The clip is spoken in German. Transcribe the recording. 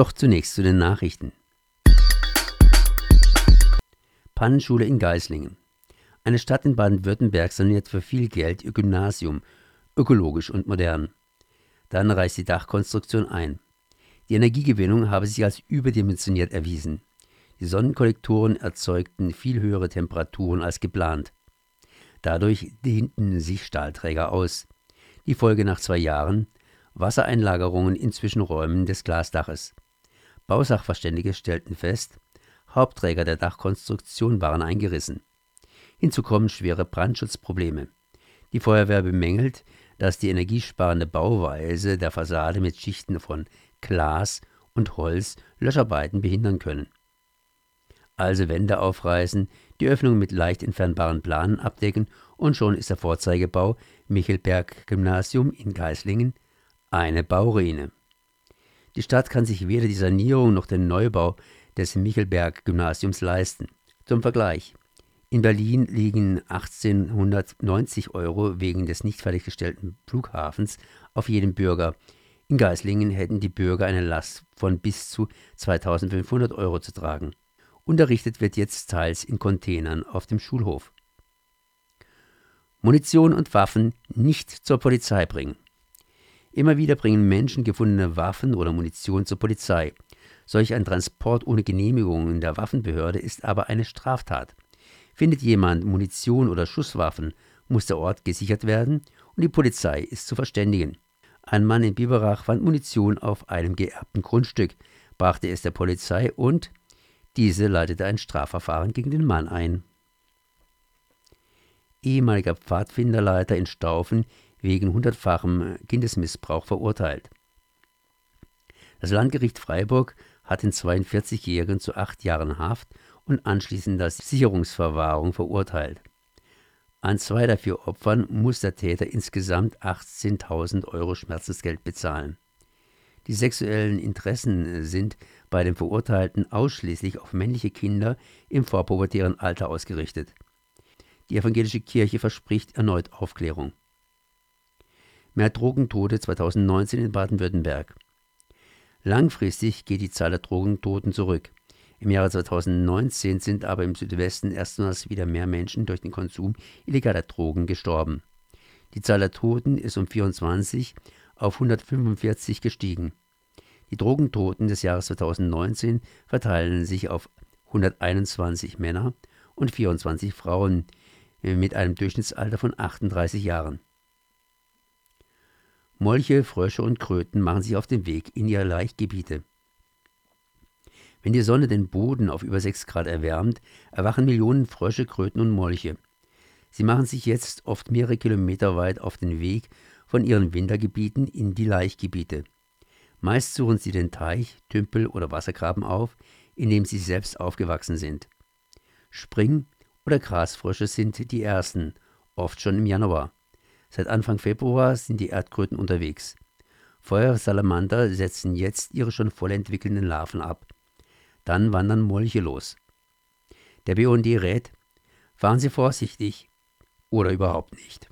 Doch zunächst zu den Nachrichten. Pannenschule in Geislingen. Eine Stadt in Baden-Württemberg saniert für viel Geld ihr Gymnasium, ökologisch und modern. Dann reißt die Dachkonstruktion ein. Die Energiegewinnung habe sich als überdimensioniert erwiesen. Die Sonnenkollektoren erzeugten viel höhere Temperaturen als geplant. Dadurch dehnten sich Stahlträger aus. Die Folge nach zwei Jahren Wassereinlagerungen in Zwischenräumen des Glasdaches. Bausachverständige stellten fest, Hauptträger der Dachkonstruktion waren eingerissen. Hinzu kommen schwere Brandschutzprobleme. Die Feuerwehr bemängelt, dass die energiesparende Bauweise der Fassade mit Schichten von Glas und Holz Löscharbeiten behindern können. Also Wände aufreißen, die Öffnung mit leicht entfernbaren Planen abdecken und schon ist der Vorzeigebau Michelberg Gymnasium in Geislingen eine Bauruine. Die Stadt kann sich weder die Sanierung noch den Neubau des Michelberg Gymnasiums leisten. Zum Vergleich. In Berlin liegen 1890 Euro wegen des nicht fertiggestellten Flughafens auf jeden Bürger. In Geislingen hätten die Bürger eine Last von bis zu 2500 Euro zu tragen. Unterrichtet wird jetzt teils in Containern auf dem Schulhof. Munition und Waffen nicht zur Polizei bringen. Immer wieder bringen Menschen gefundene Waffen oder Munition zur Polizei. Solch ein Transport ohne Genehmigung in der Waffenbehörde ist aber eine Straftat. Findet jemand Munition oder Schusswaffen, muss der Ort gesichert werden und die Polizei ist zu verständigen. Ein Mann in Biberach fand Munition auf einem geerbten Grundstück, brachte es der Polizei und diese leitete ein Strafverfahren gegen den Mann ein. Ehemaliger Pfadfinderleiter in Staufen wegen hundertfachem Kindesmissbrauch verurteilt. Das Landgericht Freiburg hat den 42-Jährigen zu acht Jahren Haft und anschließender Sicherungsverwahrung verurteilt. An zwei der vier Opfern muss der Täter insgesamt 18.000 Euro Schmerzensgeld bezahlen. Die sexuellen Interessen sind bei den Verurteilten ausschließlich auf männliche Kinder im vorpubertären Alter ausgerichtet. Die evangelische Kirche verspricht erneut Aufklärung. Mehr Drogentote 2019 in Baden-Württemberg. Langfristig geht die Zahl der Drogentoten zurück. Im Jahre 2019 sind aber im Südwesten erstmals wieder mehr Menschen durch den Konsum illegaler Drogen gestorben. Die Zahl der Toten ist um 24 auf 145 gestiegen. Die Drogentoten des Jahres 2019 verteilen sich auf 121 Männer und 24 Frauen mit einem Durchschnittsalter von 38 Jahren. Molche, Frösche und Kröten machen sich auf den Weg in ihre Laichgebiete. Wenn die Sonne den Boden auf über 6 Grad erwärmt, erwachen Millionen Frösche, Kröten und Molche. Sie machen sich jetzt oft mehrere Kilometer weit auf den Weg von ihren Wintergebieten in die Laichgebiete. Meist suchen sie den Teich, Tümpel oder Wassergraben auf, in dem sie selbst aufgewachsen sind. Spring- oder Grasfrösche sind die ersten, oft schon im Januar. Seit Anfang Februar sind die Erdkröten unterwegs. Feuersalamander setzen jetzt ihre schon voll entwickelnden Larven ab. Dann wandern Molche los. Der BUND rät, fahren Sie vorsichtig oder überhaupt nicht.